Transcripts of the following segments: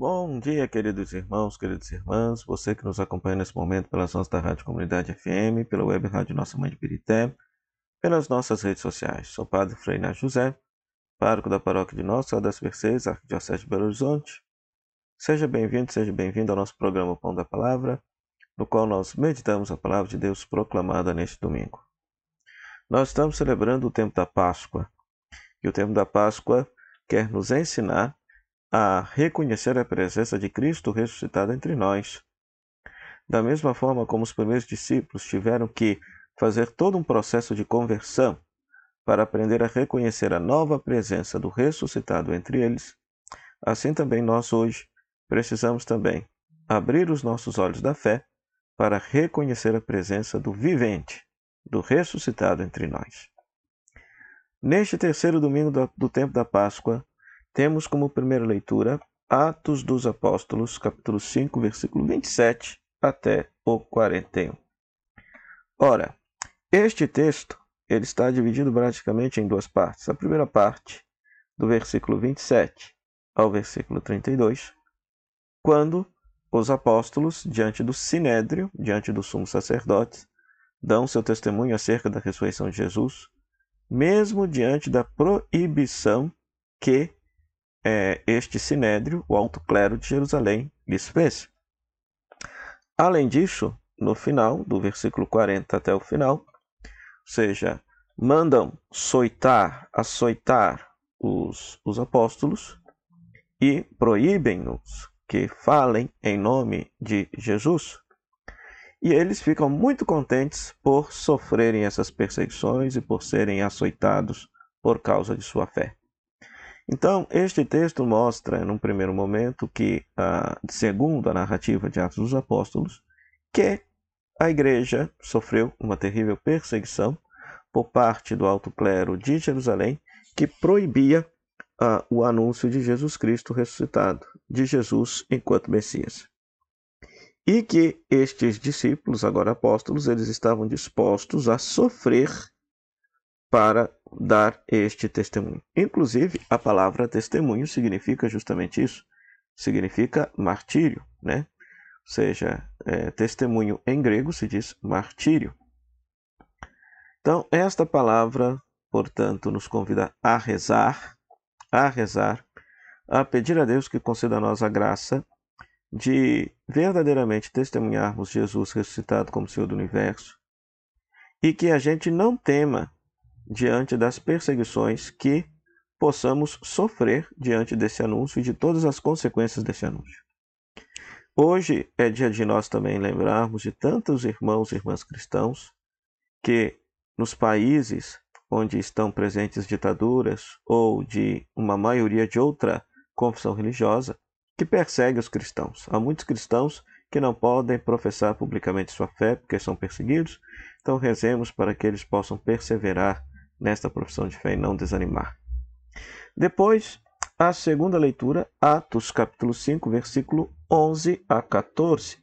Bom dia, queridos irmãos, queridas irmãs, você que nos acompanha nesse momento pelas ondas da Rádio Comunidade FM, pela web rádio Nossa Mãe de Pirité, pelas nossas redes sociais. Sou Padre Freinar José, pároco da paróquia de Nossa Senhora das Mercês, Arquidiocese de Belo Horizonte. Seja bem-vindo, seja bem-vindo ao nosso programa Pão da Palavra, no qual nós meditamos a palavra de Deus proclamada neste domingo. Nós estamos celebrando o tempo da Páscoa, e o tempo da Páscoa quer nos ensinar a reconhecer a presença de Cristo ressuscitado entre nós. Da mesma forma como os primeiros discípulos tiveram que fazer todo um processo de conversão para aprender a reconhecer a nova presença do ressuscitado entre eles, assim também nós hoje precisamos também abrir os nossos olhos da fé para reconhecer a presença do vivente, do ressuscitado entre nós. Neste terceiro domingo do, tempo da Páscoa, temos como primeira leitura Atos dos Apóstolos, capítulo 5, versículo 27 até o 41. Ora, este texto ele está dividido praticamente em duas partes. A primeira parte, do versículo 27 ao versículo 32, quando os apóstolos, diante do sinédrio, diante dos sumos sacerdotes, dão seu testemunho acerca da ressurreição de Jesus, mesmo diante da proibição que é, este sinédrio, o alto clero de Jerusalém, lhes fez. Além disso, no final, do versículo 40 até o final, ou seja, mandam soitar, açoitar os, os apóstolos e proíbem-nos que falem em nome de Jesus. E eles ficam muito contentes por sofrerem essas perseguições e por serem açoitados por causa de sua fé. Então, este texto mostra, num primeiro momento, que, segundo a narrativa de Atos dos Apóstolos, que a igreja sofreu uma terrível perseguição por parte do alto clero de Jerusalém, que proibia ah, o anúncio de Jesus Cristo ressuscitado, de Jesus enquanto Messias. E que estes discípulos, agora apóstolos, eles estavam dispostos a sofrer para dar este testemunho. Inclusive, a palavra testemunho significa justamente isso. Significa martírio, né? Ou seja, é, testemunho em grego se diz martírio. Então, esta palavra, portanto, nos convida a rezar, a rezar, a pedir a Deus que conceda a nós a graça de verdadeiramente testemunharmos Jesus ressuscitado como Senhor do universo e que a gente não tema diante das perseguições que possamos sofrer diante desse anúncio e de todas as consequências desse anúncio. Hoje é dia de nós também lembrarmos de tantos irmãos e irmãs cristãos que nos países onde estão presentes ditaduras ou de uma maioria de outra confissão religiosa que persegue os cristãos. Há muitos cristãos que não podem professar publicamente sua fé porque são perseguidos, então rezemos para que eles possam perseverar nesta profissão de fé e não desanimar. Depois, a segunda leitura, Atos capítulo 5, versículo 11 a 14.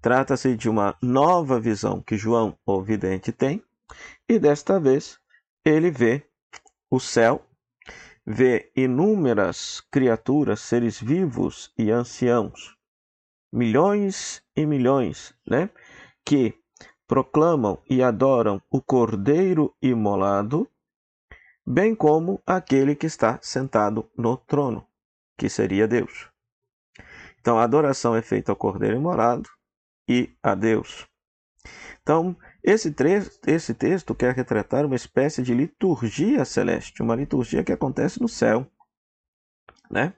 Trata-se de uma nova visão que João, o vidente, tem, e desta vez ele vê o céu, vê inúmeras criaturas, seres vivos e anciãos, milhões e milhões, né, que proclamam e adoram o Cordeiro imolado, bem como aquele que está sentado no trono, que seria Deus. Então, a adoração é feita ao Cordeiro imolado e a Deus. Então, esse, esse texto quer retratar uma espécie de liturgia celeste, uma liturgia que acontece no céu. Né?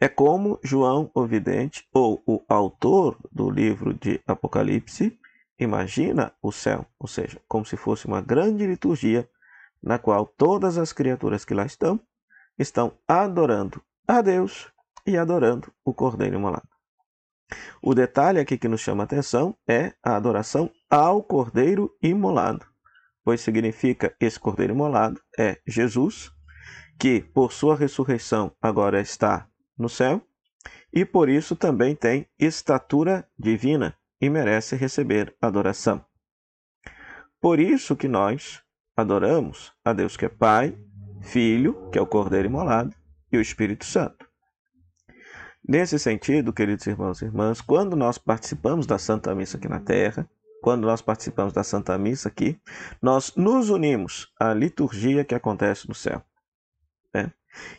É como João o Vidente, ou o autor do livro de Apocalipse, imagina o céu, ou seja, como se fosse uma grande liturgia na qual todas as criaturas que lá estão estão adorando a Deus e adorando o Cordeiro imolado. O detalhe aqui que nos chama a atenção é a adoração ao Cordeiro imolado, pois significa esse Cordeiro imolado é Jesus, que por sua ressurreição agora está no céu e por isso também tem estatura divina, e merece receber adoração. Por isso que nós adoramos a Deus que é Pai, Filho, que é o Cordeiro imolado, e o Espírito Santo. Nesse sentido, queridos irmãos e irmãs, quando nós participamos da Santa Missa aqui na Terra, quando nós participamos da Santa Missa aqui, nós nos unimos à liturgia que acontece no céu. Né?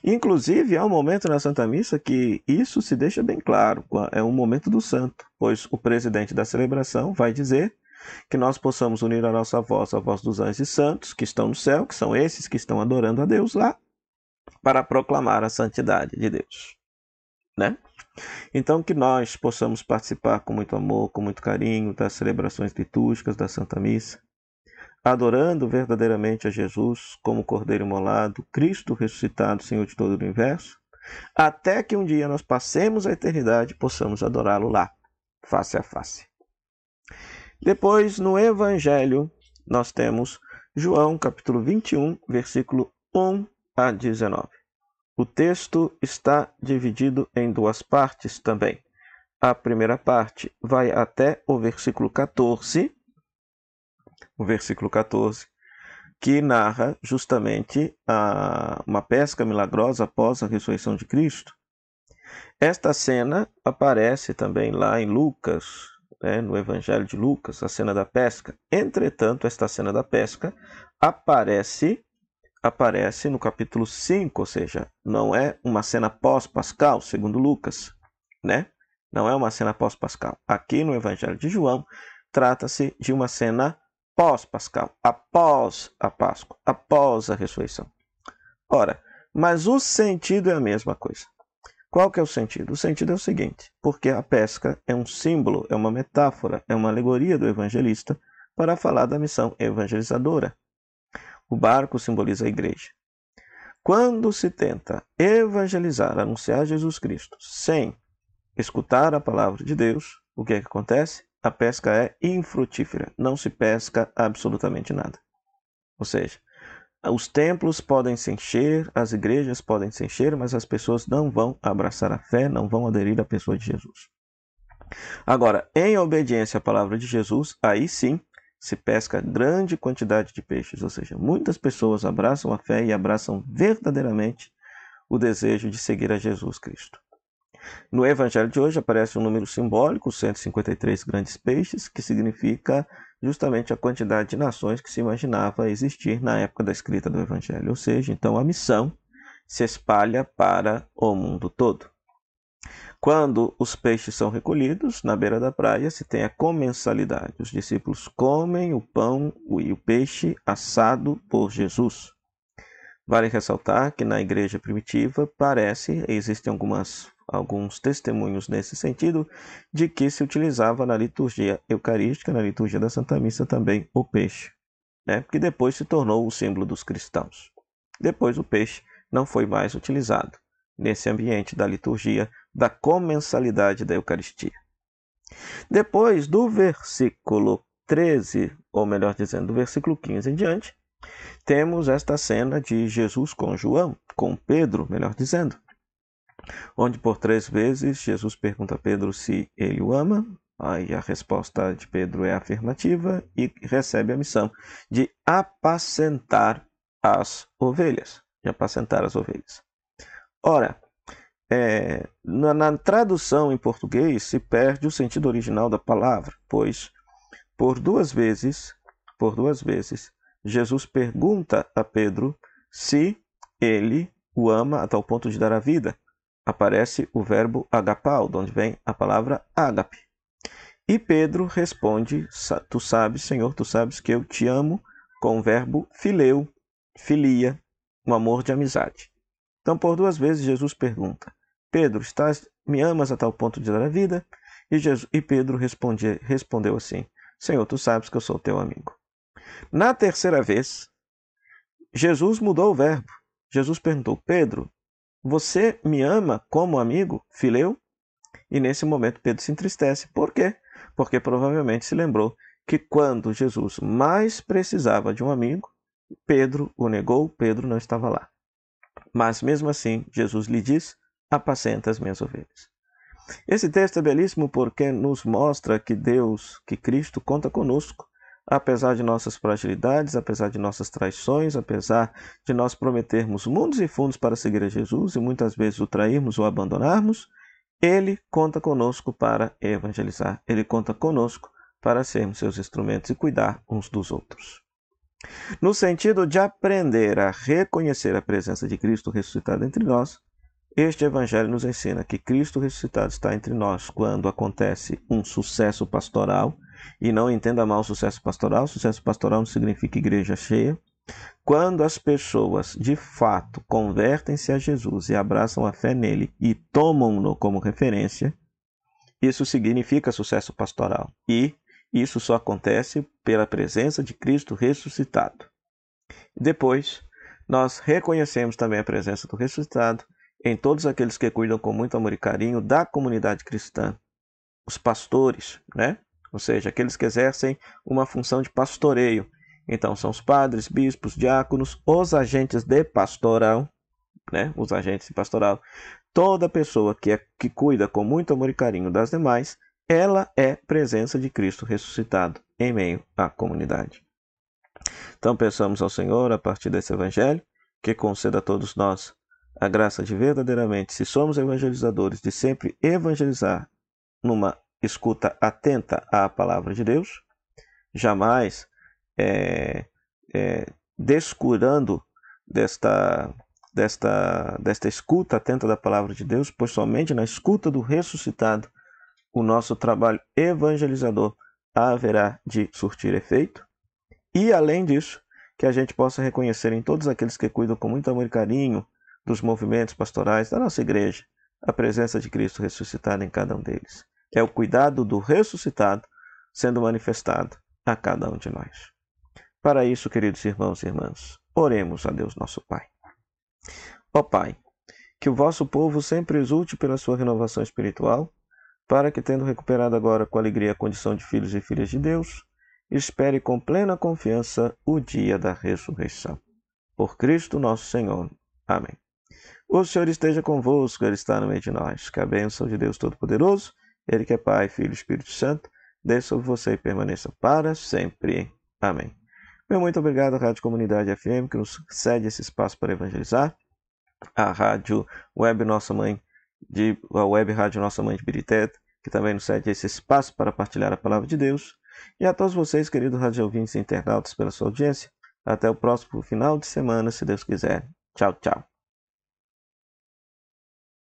Inclusive, há um momento na Santa Missa que isso se deixa bem claro, é um momento do santo, pois o presidente da celebração vai dizer que nós possamos unir a nossa voz à voz dos anjos e santos que estão no céu, que são esses que estão adorando a Deus lá, para proclamar a santidade de Deus. Né? Então, que nós possamos participar com muito amor, com muito carinho das celebrações litúrgicas da Santa Missa, adorando verdadeiramente a Jesus como Cordeiro Molado, Cristo ressuscitado, Senhor de todo o universo, até que um dia nós passemos a eternidade e possamos adorá-lo lá, face a face. Depois, no Evangelho, nós temos João capítulo 21, versículo 1 a 19. O texto está dividido em duas partes também. A primeira parte vai até o versículo 14, o versículo 14, que narra justamente a, uma pesca milagrosa após a ressurreição de Cristo. Esta cena aparece também lá em Lucas, né, no Evangelho de Lucas, a cena da pesca. Entretanto, esta cena da pesca aparece aparece no capítulo 5, ou seja, não é uma cena pós-pascal, segundo Lucas, né? Não é uma cena pós-pascal. Aqui no Evangelho de João, trata-se de uma cena pós-pascal, após a Páscoa, após a ressurreição. Ora, mas o sentido é a mesma coisa. Qual que é o sentido? O sentido é o seguinte, porque a pesca é um símbolo, é uma metáfora, é uma alegoria do evangelista para falar da missão evangelizadora. O barco simboliza a igreja. Quando se tenta evangelizar, anunciar Jesus Cristo, sem escutar a palavra de Deus, o que é que acontece? A pesca é infrutífera, não se pesca absolutamente nada. Ou seja, os templos podem se encher, as igrejas podem se encher, mas as pessoas não vão abraçar a fé, não vão aderir à pessoa de Jesus. Agora, em obediência à palavra de Jesus, aí sim se pesca grande quantidade de peixes, ou seja, muitas pessoas abraçam a fé e abraçam verdadeiramente o desejo de seguir a Jesus Cristo. No Evangelho de hoje aparece um número simbólico, 153 grandes peixes, que significa justamente a quantidade de nações que se imaginava existir na época da escrita do Evangelho. Ou seja, então a missão se espalha para o mundo todo. Quando os peixes são recolhidos, na beira da praia se tem a comensalidade. Os discípulos comem o pão e o peixe assado por Jesus. Vale ressaltar que na igreja primitiva parece, existem algumas, alguns testemunhos nesse sentido, de que se utilizava na liturgia eucarística, na liturgia da Santa Missa também, o peixe, né? que depois se tornou o símbolo dos cristãos. Depois o peixe não foi mais utilizado nesse ambiente da liturgia da comensalidade da Eucaristia. Depois do versículo 13, ou melhor dizendo, do versículo 15 em diante, temos esta cena de Jesus com João, com Pedro, melhor dizendo, onde por três vezes Jesus pergunta a Pedro se ele o ama, aí a resposta de Pedro é afirmativa e recebe a missão de apacentar as ovelhas, de apacentar as ovelhas. Ora, é, na, na tradução em português se perde o sentido original da palavra, pois por duas vezes, por duas vezes, Jesus pergunta a Pedro se ele o ama a tal ponto de dar a vida. Aparece o verbo agapau, de onde vem a palavra ágape. E Pedro responde: Tu sabes, Senhor, tu sabes que eu te amo, com o verbo fileu, filia, um amor de amizade. Então, por duas vezes, Jesus pergunta: Pedro, estás, me amas a tal ponto de dar a vida? E, Jesus, e Pedro responde, respondeu assim: Senhor, tu sabes que eu sou teu amigo. Na terceira vez, Jesus mudou o verbo. Jesus perguntou: Pedro, você me ama como amigo, fileu? E nesse momento Pedro se entristece. Por quê? Porque provavelmente se lembrou que quando Jesus mais precisava de um amigo, Pedro o negou, Pedro não estava lá. Mas mesmo assim, Jesus lhe diz: apacenta as minhas ovelhas. Esse texto é belíssimo porque nos mostra que Deus, que Cristo conta conosco, apesar de nossas fragilidades, apesar de nossas traições, apesar de nós prometermos mundos e fundos para seguir a Jesus e muitas vezes o trairmos ou abandonarmos, Ele conta conosco para evangelizar, ele conta conosco para sermos seus instrumentos e cuidar uns dos outros. No sentido de aprender a reconhecer a presença de Cristo ressuscitado entre nós, este Evangelho nos ensina que Cristo ressuscitado está entre nós quando acontece um sucesso pastoral, e não entenda mal sucesso pastoral, sucesso pastoral não significa igreja cheia. Quando as pessoas de fato convertem-se a Jesus e abraçam a fé nele e tomam-no como referência, isso significa sucesso pastoral. E isso só acontece pela presença de Cristo ressuscitado. Depois, nós reconhecemos também a presença do ressuscitado em todos aqueles que cuidam com muito amor e carinho da comunidade cristã, os pastores, né? Ou seja, aqueles que exercem uma função de pastoreio. Então, são os padres, bispos, diáconos, os agentes de pastoral, né? Os agentes de pastoral. Toda pessoa que, é, que cuida com muito amor e carinho das demais ela é presença de Cristo ressuscitado em meio à comunidade. Então peçamos ao Senhor, a partir desse evangelho, que conceda a todos nós a graça de verdadeiramente, se somos evangelizadores, de sempre evangelizar numa escuta atenta à palavra de Deus, jamais é, é, descurando desta, desta, desta escuta atenta da palavra de Deus, pois somente na escuta do ressuscitado o nosso trabalho evangelizador haverá de surtir efeito. E, além disso, que a gente possa reconhecer em todos aqueles que cuidam com muito amor e carinho dos movimentos pastorais da nossa igreja a presença de Cristo ressuscitado em cada um deles. É o cuidado do ressuscitado sendo manifestado a cada um de nós. Para isso, queridos irmãos e irmãs, oremos a Deus nosso Pai. Ó Pai, que o vosso povo sempre exulte pela sua renovação espiritual para que, tendo recuperado agora com alegria a condição de filhos e filhas de Deus, espere com plena confiança o dia da ressurreição. Por Cristo nosso Senhor. Amém. O Senhor esteja convosco, Ele está no meio de nós. Que a bênção de Deus Todo-Poderoso, Ele que é Pai, Filho e Espírito Santo, desça sobre você e permaneça para sempre. Amém. Meu muito obrigado à Rádio Comunidade FM, que nos cede esse espaço para evangelizar. A Rádio Web Nossa Mãe de a Web Rádio Nossa Mãe de Birité, que também nos cede esse espaço para partilhar a palavra de Deus. E a todos vocês, queridos rádio ouvintes e internautas, pela sua audiência. Até o próximo final de semana, se Deus quiser. Tchau, tchau.